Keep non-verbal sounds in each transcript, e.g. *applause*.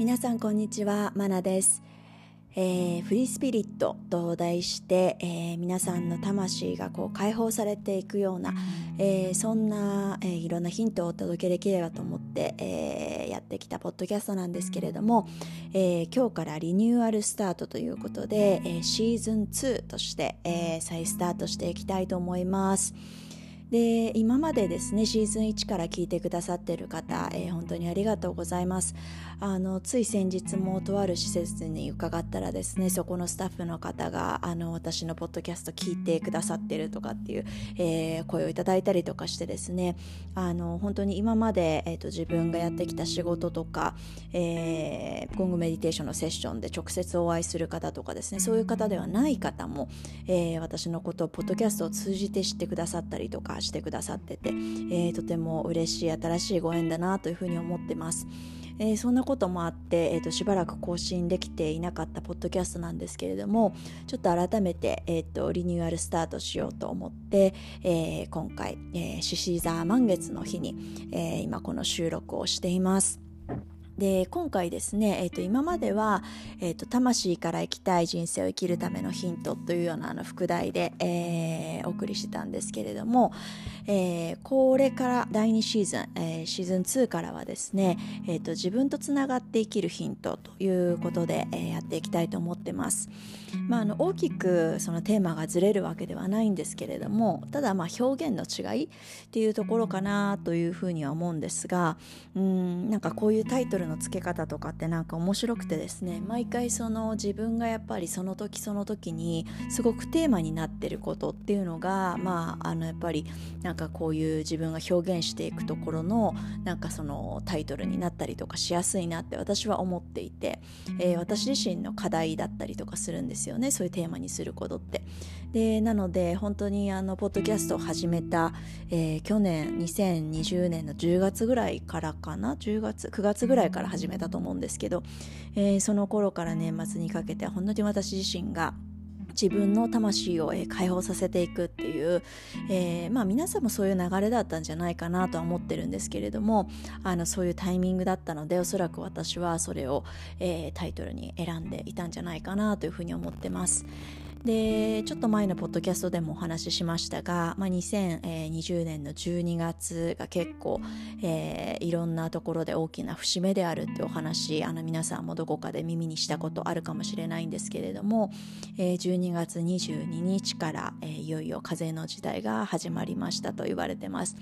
皆さんこんにちはマナです、えーフリースピリットと題して、えー皆さんの魂がこう解放されていくような、えーそんな、えいろんなヒントをお届けできればと思って、えやってきたポッドキャストなんですけれども、え今日からリニューアルスタートということで、えシーズン2として、え再スタートしていきたいと思います。で今までですねシーズン1から聞いてくださってる方、えー本当にありがとうございます。あのつい先日もとある施設に伺ったらですねそこのスタッフの方があの私のポッドキャスト聞いてくださってるとかっていう、えー声をいただいたりとかしてですねあの本当に今まで、えー、と自分がやってきた仕事とか、えー、ゴングメディテーションのセッションで直接お会いする方とかですねそういう方ではない方も、えー私のことをポッドキャストを通じて知ってくださったりとかしてくださってて、えーとても嬉しい新しいご縁だなというふうに思ってます。えーそんなこともあって、えーとしばらく更新できていなかったポッドキャストなんですけれどもちょっと改めて、えーとリニューアルスタートしようと思って、えー今回獅子、座満月の日に、えー今この収録をしています。で今回ですね、えー、と今までは、えーと「魂から生きたい人生を生きるためのヒント」というようなあの副題で、えーお送りしてたんですけれども、えーこれから第2シーズン、えーシーズン2からはですね、えーと自分とつながって生きるヒントということで、えーやっていきたいと思ってます。まあ、あの大きくそのテーマがずれるわけではないんですけれどもただまあ表現の違いっていうところかなというふうには思うんですがうんなんかこういうタイトルの付け方とかってなんか面白くてですね毎回その自分がやっぱりその時その時にすごくテーマになってることっていうのがまああのやっぱりなんかこういう自分が表現していくところのなんかそのタイトルになったりとかしやすいなって私は思っていて、えー私自身の課題だったりとかするんですですよねそういうテーマにすることって。でなので本当にあのポッドキャストを始めた、えー去年2020年の10月ぐらいからかな？10月9月ぐらいから始めたと思うんですけど、えーその頃から年末にかけて本当に私自身が自分の魂をえー解放させていくっていう、えーまあ皆さんもそういう流れだったんじゃないかなとは思ってるんですけれどもあのそういうタイミングだったのでおそらく私はそれを、えータイトルに選んでいたんじゃないかなというふうに思ってます。でちょっと前のポッドキャストでもお話ししましたが、まあ、2020年の12月が結構、えーいろんなところで大きな節目であるってお話あの皆さんもどこかで耳にしたことあるかもしれないんですけれども、えー12月22日から、えーいよいよ風の時代が始まりましたと言われてます。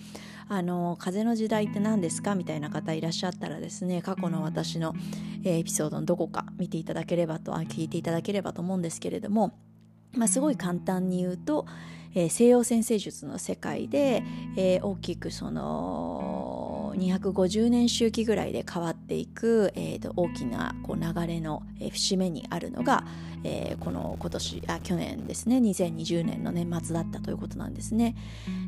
あの風の時代って何ですかみたいな方いらっしゃったらですね過去の私の、エピソードのどこか見ていただければと聞いていただければと思うんですけれどもまあ、すごい簡単に言うと、えー西洋占星術の世界で、えー大きくその250年周期ぐらいで変わっていく、えーと大きなこう流れの、節目にあるのが、えーこの今年あ去年ですね2020年の年末だったということなんですね。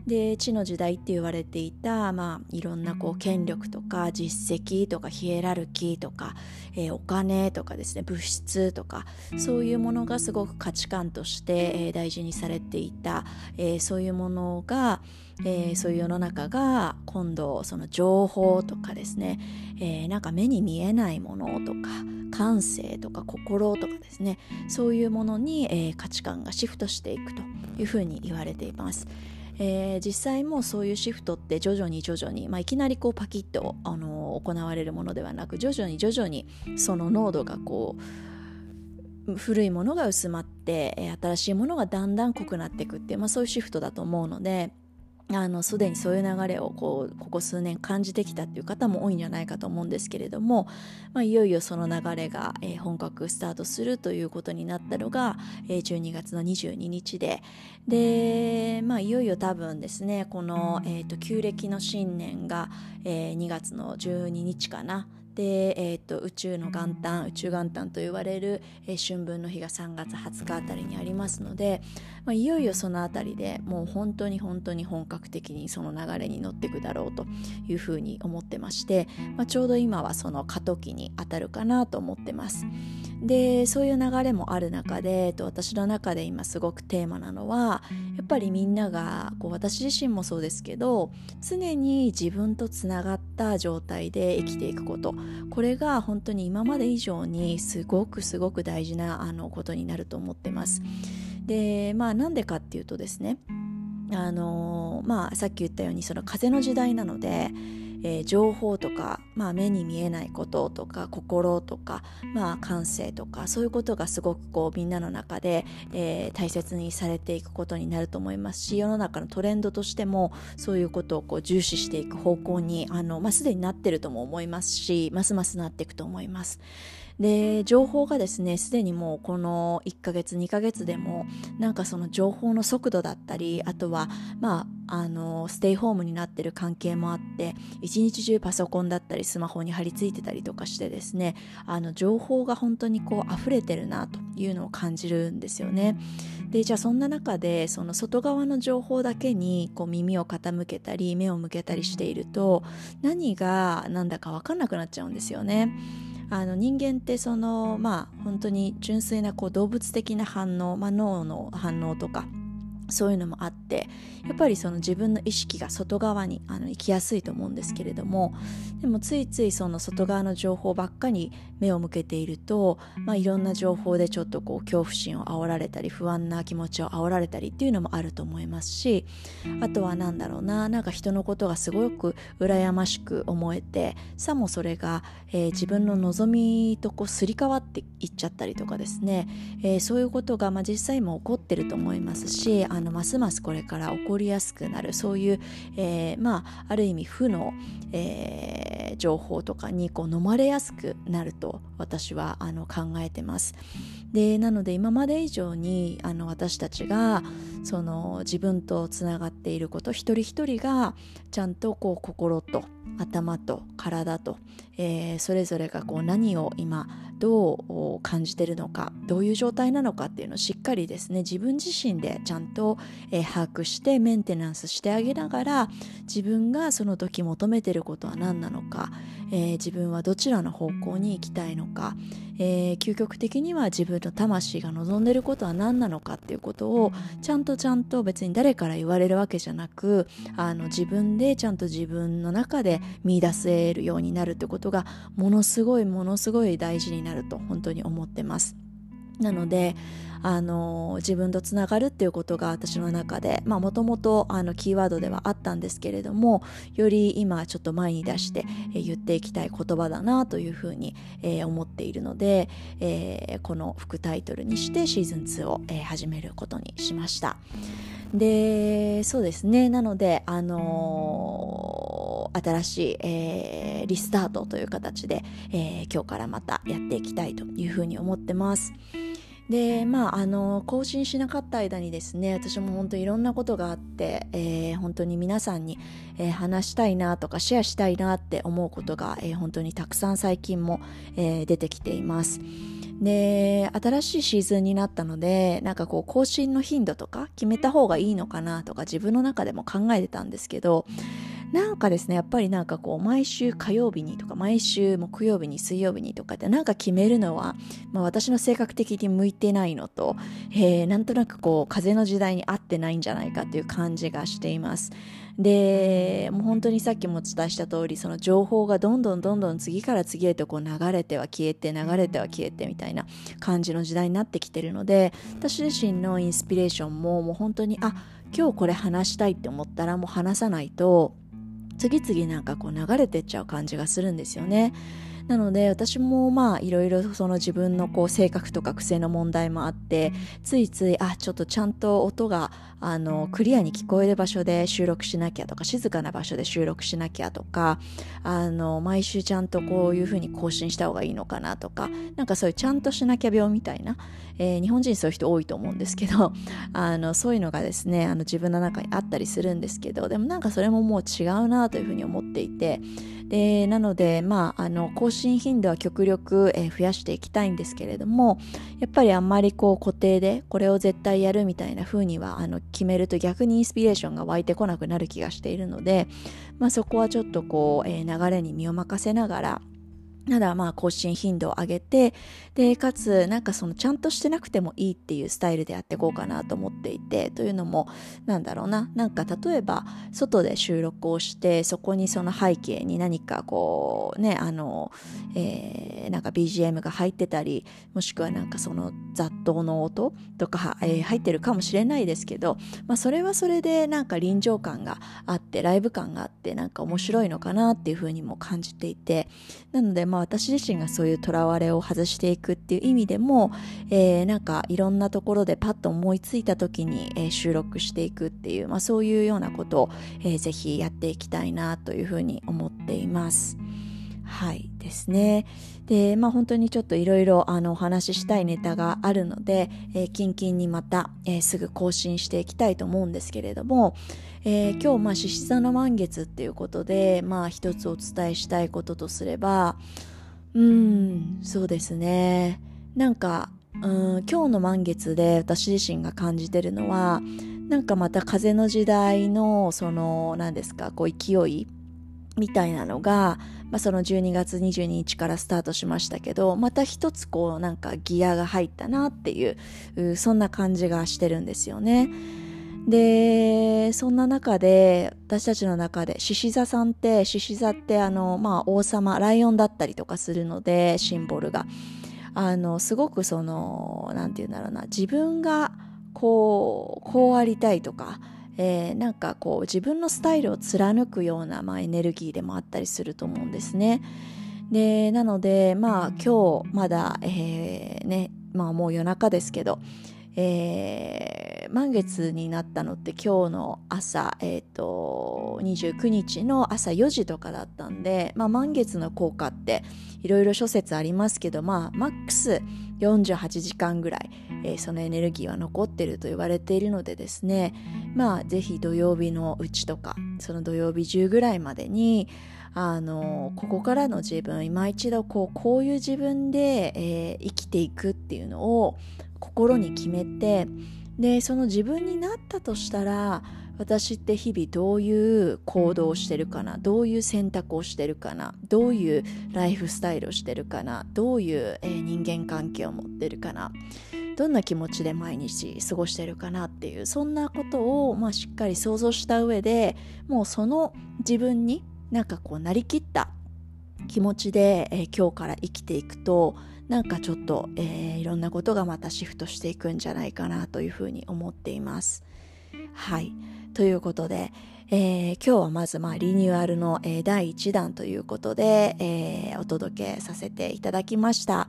で地の時代って言われていた、まあ、いろんなこう権力とか実績とかヒエラルキーとか、えーお金とかですね物質とかそういうものがすごく価値観として、えー大事にされていた、えーそういうものが、えーそういう世の中が今度その情報とかですね、えーなんか目に見えないものとか感性とか心とかですねそういうものに、えー価値観がシフトしていくというふうに言われています。えー実際もそういうシフトって徐々に徐々に、まあ、いきなりこうパキッと、あの行われるものではなく徐々に徐々にその濃度がこう古いものが薄まって新しいものがだんだん濃くなっていくっていう、まあ、そういうシフトだと思うので。あのすでにそういう流れをこうここ数年感じてきたっていう方も多いんじゃないかと思うんですけれども、まあ、いよいよその流れが、えー本格スタートするということになったのが、えー12月の22日で。で、まあ、いよいよ多分ですねこの、えー、と旧暦の新年が、えー2月の12日かなで、えー、と宇宙の元旦宇宙元旦と言われる、えー春分の日が3月20日あたりにありますので、まあ、いよいよそのあたりでもう本当に本当に本格的にその流れに乗っていくだろうというふうに思ってまして、まあ、ちょうど今はその過渡期に当たるかなと思ってます。でそういう流れもある中で、えっと、私の中で今すごくテーマなのはやっぱりみんながこう私自身もそうですけど常に自分とつながった状態で生きていくこと。これが本当に今まで以上にすごくすごく大事なあのことになると思ってます。でまあなんでかっていうとですねあのまあさっき言ったようにその風の時代なのでえー、情報とか、まあ、目に見えないこととか心とか、まあ、感性とかそういうことがすごくこうみんなの中で、えー、大切にされていくことになると思いますし世の中のトレンドとしてもそういうことをこう重視していく方向にあの、まあ、すでになってるとも思いますしますますなっていくと思います。で情報がですねすでにもうこの1ヶ月2ヶ月でもなんかその情報の速度だったりあとはまああのステイホームになってる関係もあって一日中パソコンだったりスマホに貼り付いてたりとかしてですねあの情報が本当にこう溢れてるなというのを感じるんですよね。でじゃあそんな中でその外側の情報だけにこう耳を傾けたり目を向けたりしていると何が何だか分かんなくなっちゃうんですよね。あの人間ってそのまあ本当に純粋なこう動物的な反応、まあ、脳の反応とかそういうのもあってやっぱりその自分の意識が外側にあの行きやすいと思うんですけれどもでもついついその外側の情報ばっかに目を向けていると、まあ、いろんな情報でちょっとこう恐怖心を煽られたり不安な気持ちを煽られたりっていうのもあると思いますしあとは何だろうななんか人のことがすごく羨ましく思えてさもそれが、えー、自分の望みとこうすり替わっていっちゃったりとかですね、えー、そういうことが、まあ、実際も起こってると思いますしあのますますこれから起こりやすくなるそういう、えー、まあある意味負の、えー、情報とかにこう飲まれやすくなると私はあの考えてます。でなので今まで以上にあの私たちがその自分とつながっていること一人一人がちゃんとこう心と頭と体と、えー、それぞれがこう何を今どう感じてるのかどういう状態なのかっていうのをしっかりですね自分自身でちゃんと、えー、把握してメンテナンスしてあげながら自分がその時求めてることは何なのか、えー、自分はどちらの方向に行きたいのか、えー、究極的には自分の魂が望んでることは何なのかっていうことをちゃんとちゃんと別に誰から言われるわけじゃなくあの自分でちゃんと自分の中で見出せるようになるってことがものすごいものすごい大事になると本当に思ってます。なのであの自分とつながるっていうことが私の中でもともとキーワードではあったんですけれどもより今ちょっと前に出して、え言っていきたい言葉だなというふうに、えー、思っているので、えー、この副タイトルにしてシーズン2を、えー、始めることにしました。でそうですねなのであのー、新しい、えー、リスタートという形で、えー、今日からまたやっていきたいというふうに思ってます。でまああの更新しなかった間にですね私も本当いろんなことがあって、えー、本当に皆さんに、えー、話したいなとかシェアしたいなって思うことが、えー、本当にたくさん最近も、え出てきています。で新しいシーズンになったのでなんかこう更新の頻度とか決めた方がいいのかなとか自分の中でも考えてたんですけどなんかですねやっぱりなんかこう毎週火曜日にとか毎週木曜日に水曜日にとかってなんか決めるのは、まあ、私の性格的に向いてないのと、えー、なんとなくこう風の時代に合ってないんじゃないかっていう感じがしています。でもう本当にさっきもお伝えした通りその情報がどんどんどんどん次から次へとこう流れては消えて流れては消えてみたいな感じの時代になってきてるので私自身のインスピレーションももう本当にあ今日これ話したいって思ったらもう話さないと次々なんかこう流れてっちゃう感じがするんですよね。なので私もまあいろいろその自分のこう性格とか癖の問題もあってついついあちょっとちゃんと音があのクリアに聞こえる場所で収録しなきゃとか静かな場所で収録しなきゃとかあの毎週ちゃんとこういうふうに更新した方がいいのかなとかなんかそういうちゃんとしなきゃ病みたいな、えー、日本人そういう人多いと思うんですけど *laughs* あのそういうのがですねあの自分の中にあったりするんですけどでもなんかそれももう違うなというふうに思っていてでなので、まあ、あの更新頻度は極力、えー、増やしていきたいんですけれどもやっぱりあんまりこう固定でこれを絶対やるみたいな風にはあの決めると逆にインスピレーションが湧いてこなくなる気がしているので、まあ、そこはちょっとこう、えー、流れに身を任せながらただまあ更新頻度を上げてでかつなんかそのちゃんとしてなくてもいいっていうスタイルでやっていこうかなと思っていてというのもなんだろうななんか例えば外で収録をしてそこにその背景に何かこうねあの、えー、なんか BGM が入ってたりもしくはなんかその雑踏の音とか、えー、入ってるかもしれないですけど、まあ、それはそれでなんか臨場感があってライブ感があってなんか面白いのかなっていうふうにも感じていてなのでまあ私自身がそういうとらわれを外していくっていう意味でも、えー、なんかいろんなところでパッと思いついた時に、えー、収録していくっていう、まあ、そういうようなことを、えー、ぜひやっていきたいなというふうに思っています。はいですね。で、まあ本当にちょっといろいろあのお話ししたいネタがあるので、えー、キンキンにまた、えー、すぐ更新していきたいと思うんですけれども、えー、今日まあ獅子座の満月っていうことで、まあ一つお伝えしたいこととすれば、うん、そうですね。なんか、うん、今日の満月で私自身が感じてるのは、なんかまた風の時代のその何ですかこう勢いみたいなのが、まあ、その12月22日からスタートしましたけどまた一つこうなんかギアが入ったなっていうそんな感じがしてるんですよね。でそんな中で私たちの中で獅子座さんって獅子座ってあの、まあ、王様ライオンだったりとかするのでシンボルがあのすごくその何て言うんだろうな自分がこうこうありたいとか、えー、なんかこう自分のスタイルを貫くような、まあ、エネルギーでもあったりすると思うんですね。でなのでまあ今日まだ、えー、ねまあもう夜中ですけど、えー、満月になったのって今日の朝、えーと、29日の朝4時とかだったんで、まあ、満月の効果っていろいろ諸説ありますけど、まあ、マックス48時間ぐらい、えー、そのエネルギーは残ってると言われているのでですねまあぜひ土曜日のうちとかその土曜日中ぐらいまでにあのここからの自分今一度こうこういう自分で、えー、生きていくっていうのを心に決めてでその自分になったとしたら私って日々どういう行動をしてるかなどういう選択をしてるかなどういうライフスタイルをしてるかなどういう、えー、人間関係を持ってるかなどんな気持ちで毎日過ごしてるかなっていうそんなことを、まあ、しっかり想像した上でもうその自分になんかこうなりきった気持ちで、えー、今日から生きていくとなんかちょっと、えー、いろんなことがまたシフトしていくんじゃないかなというふうに思っています。はいということで、えー、今日はまず、まあ、リニューアルの、えー、第1弾ということで、えー、お届けさせていただきました。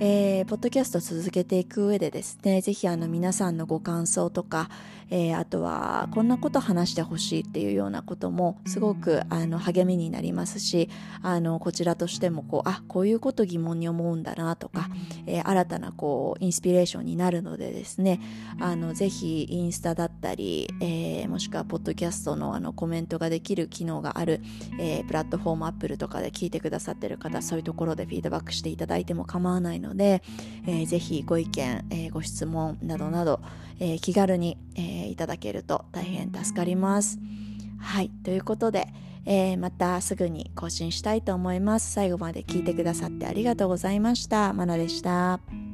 えー、ポッドキャスト続けていく上でですね、ぜひあの皆さんのご感想とか、えー、あとはこんなこと話してほしいっていうようなこともすごくあの励みになりますし、あのこちらとしてもこう、あ、こういうこと疑問に思うんだなとか、えー、新たなこうインスピレーションになるのでですね、あのぜひインスタだったり、えー、もしくはポッドキャストのあのコメントができる機能がある、えー、プラットフォームアップルとかで聞いてくださってる方、そういうところでフィードバックしていただいても構わないので、えー、ぜひご意見、えー、ご質問などなど、えー、気軽に、えー、いただけると大変助かります。はい、ということで、えー、またすぐに更新したいと思います。最後まで聞いてくださってありがとうございました。まなでした。